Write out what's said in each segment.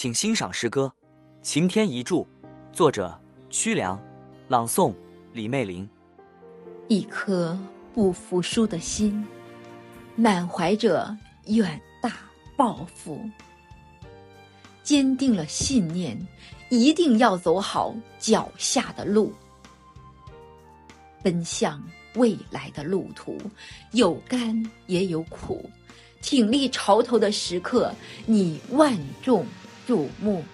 请欣赏诗歌《晴天一柱》，作者屈良，朗诵李媚玲。一颗不服输的心，满怀着远大抱负，坚定了信念，一定要走好脚下的路，奔向未来的路途，有甘也有苦，挺立潮头的时刻，你万众。瞩目，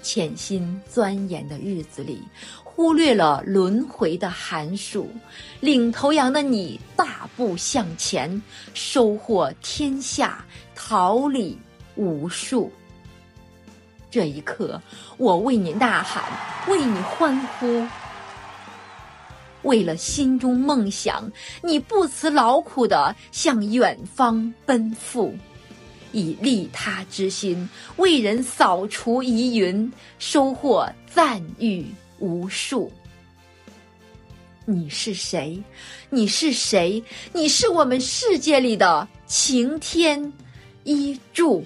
潜心钻研的日子里，忽略了轮回的寒暑。领头羊的你，大步向前，收获天下，桃李无数。这一刻，我为你呐喊，为你欢呼。为了心中梦想，你不辞劳苦的向远方奔赴。以利他之心为人扫除疑云，收获赞誉无数。你是谁？你是谁？你是我们世界里的晴天一柱。